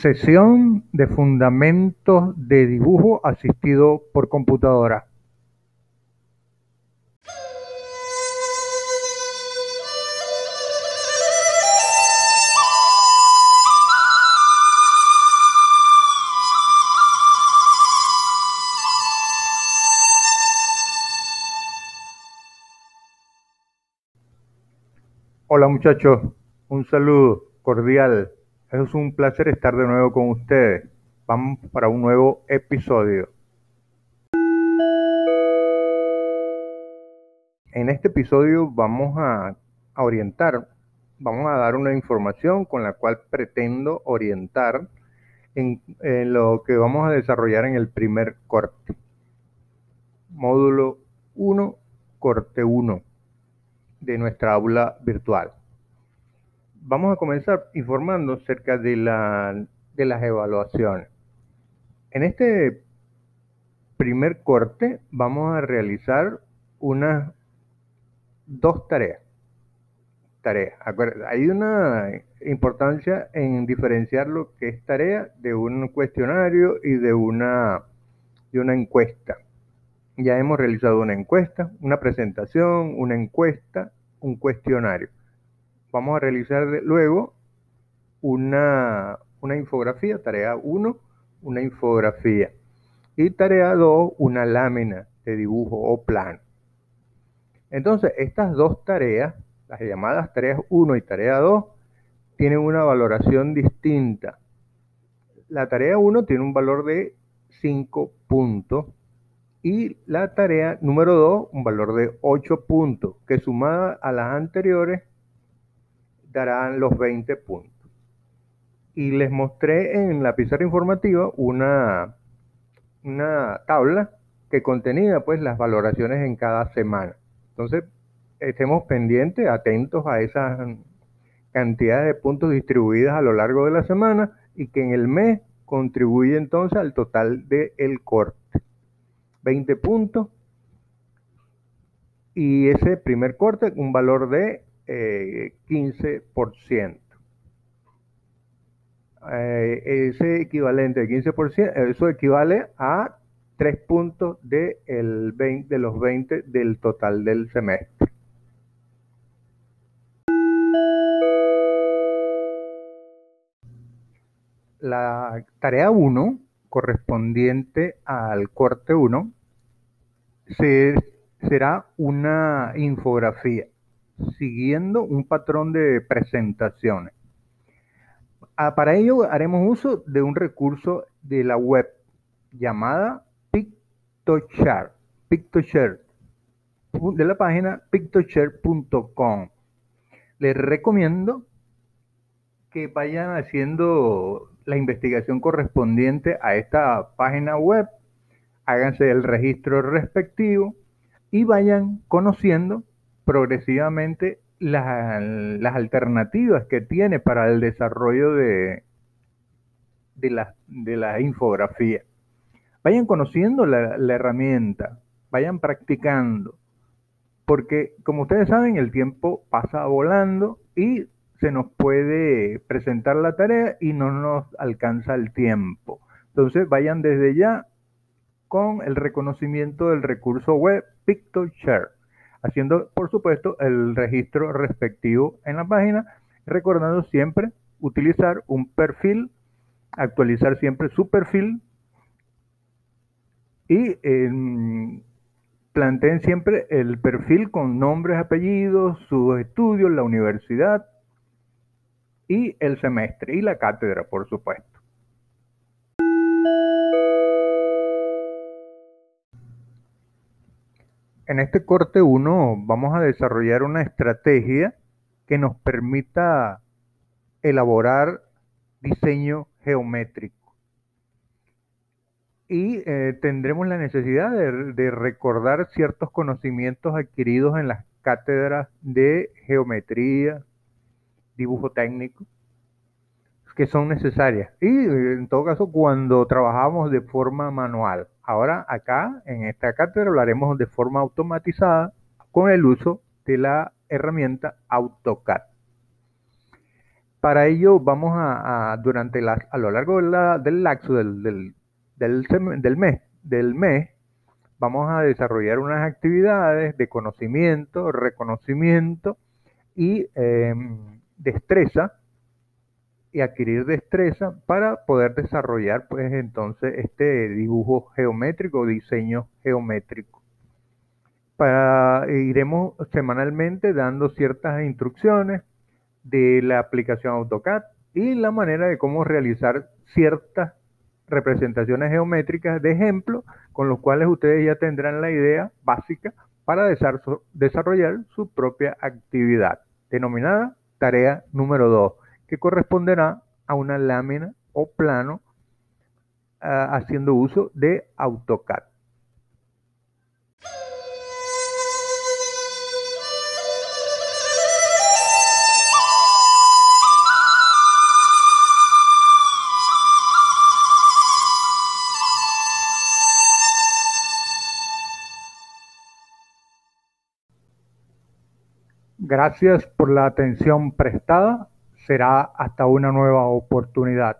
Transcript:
Sesión de Fundamentos de Dibujo Asistido por Computadora. Hola muchachos, un saludo cordial. Es un placer estar de nuevo con ustedes. Vamos para un nuevo episodio. En este episodio vamos a, orientar, vamos a dar una información con la cual pretendo orientar en, en lo que vamos a desarrollar en el primer corte. Módulo 1, corte 1 de nuestra aula virtual. Vamos a comenzar informando acerca de, la, de las evaluaciones. En este primer corte vamos a realizar unas dos tareas. Tareas. Hay una importancia en diferenciar lo que es tarea de un cuestionario y de una, de una encuesta. Ya hemos realizado una encuesta, una presentación, una encuesta, un cuestionario. Vamos a realizar luego una, una infografía, tarea 1, una infografía. Y tarea 2, una lámina de dibujo o plan. Entonces, estas dos tareas, las llamadas tareas 1 y tarea 2, tienen una valoración distinta. La tarea 1 tiene un valor de 5 puntos y la tarea número 2 un valor de 8 puntos, que sumada a las anteriores darán los 20 puntos. Y les mostré en la pizarra informativa una, una tabla que contenía pues las valoraciones en cada semana. Entonces, estemos pendientes, atentos a esas cantidades de puntos distribuidas a lo largo de la semana y que en el mes contribuye entonces al total del corte. 20 puntos. Y ese primer corte, un valor de 15%. Eh, ese equivalente de 15%, eso equivale a 3 puntos de, el 20, de los 20 del total del semestre. La tarea 1, correspondiente al corte 1, será una infografía siguiendo un patrón de presentaciones. Ah, para ello haremos uso de un recurso de la web llamada Pictoshare, Pictoshare de la página pictoshare.com. Les recomiendo que vayan haciendo la investigación correspondiente a esta página web, háganse el registro respectivo y vayan conociendo progresivamente las, alternativas que tiene para el desarrollo de, de, la, infografía. Vayan conociendo la herramienta, vayan practicando, porque como ustedes saben, el tiempo pasa volando y se nos puede presentar la tarea y no nos alcanza el tiempo. Entonces vayan desde ya con el reconocimiento del recurso web PictoShare haciendo por supuesto el registro respectivo en la página, recordando siempre utilizar un perfil, actualizar siempre su perfil y planteen siempre el perfil con nombres, apellidos, sus estudios, la universidad y el semestre y la cátedra, por supuesto. En este corte 1 vamos a desarrollar una estrategia que nos permita elaborar diseño geométrico. Y eh, tendremos la necesidad de, recordar ciertos conocimientos adquiridos en las cátedras de geometría, dibujo técnico, que son necesarias. Y en todo caso, cuando trabajamos de forma manual. Ahora acá en esta cátedra hablaremos de forma automatizada con el uso de la herramienta AutoCAD. Para ello vamos a, durante la, a lo largo del lapso del, del, del, mes, del mes, vamos a desarrollar unas actividades de conocimiento, reconocimiento y em, destreza y adquirir destreza para poder desarrollar pues entonces este dibujo geométrico, diseño geométrico. Para, iremos semanalmente dando ciertas instrucciones de la aplicación AutoCAD y la manera de cómo realizar ciertas representaciones geométricas de ejemplo con los cuales ustedes ya tendrán la idea básica para desarrollar su propia actividad, denominada tarea número 2, que corresponderá a una lámina o plano ah, haciendo uso de AutoCAD. Gracias por la atención prestada. Será hasta una nueva oportunidad.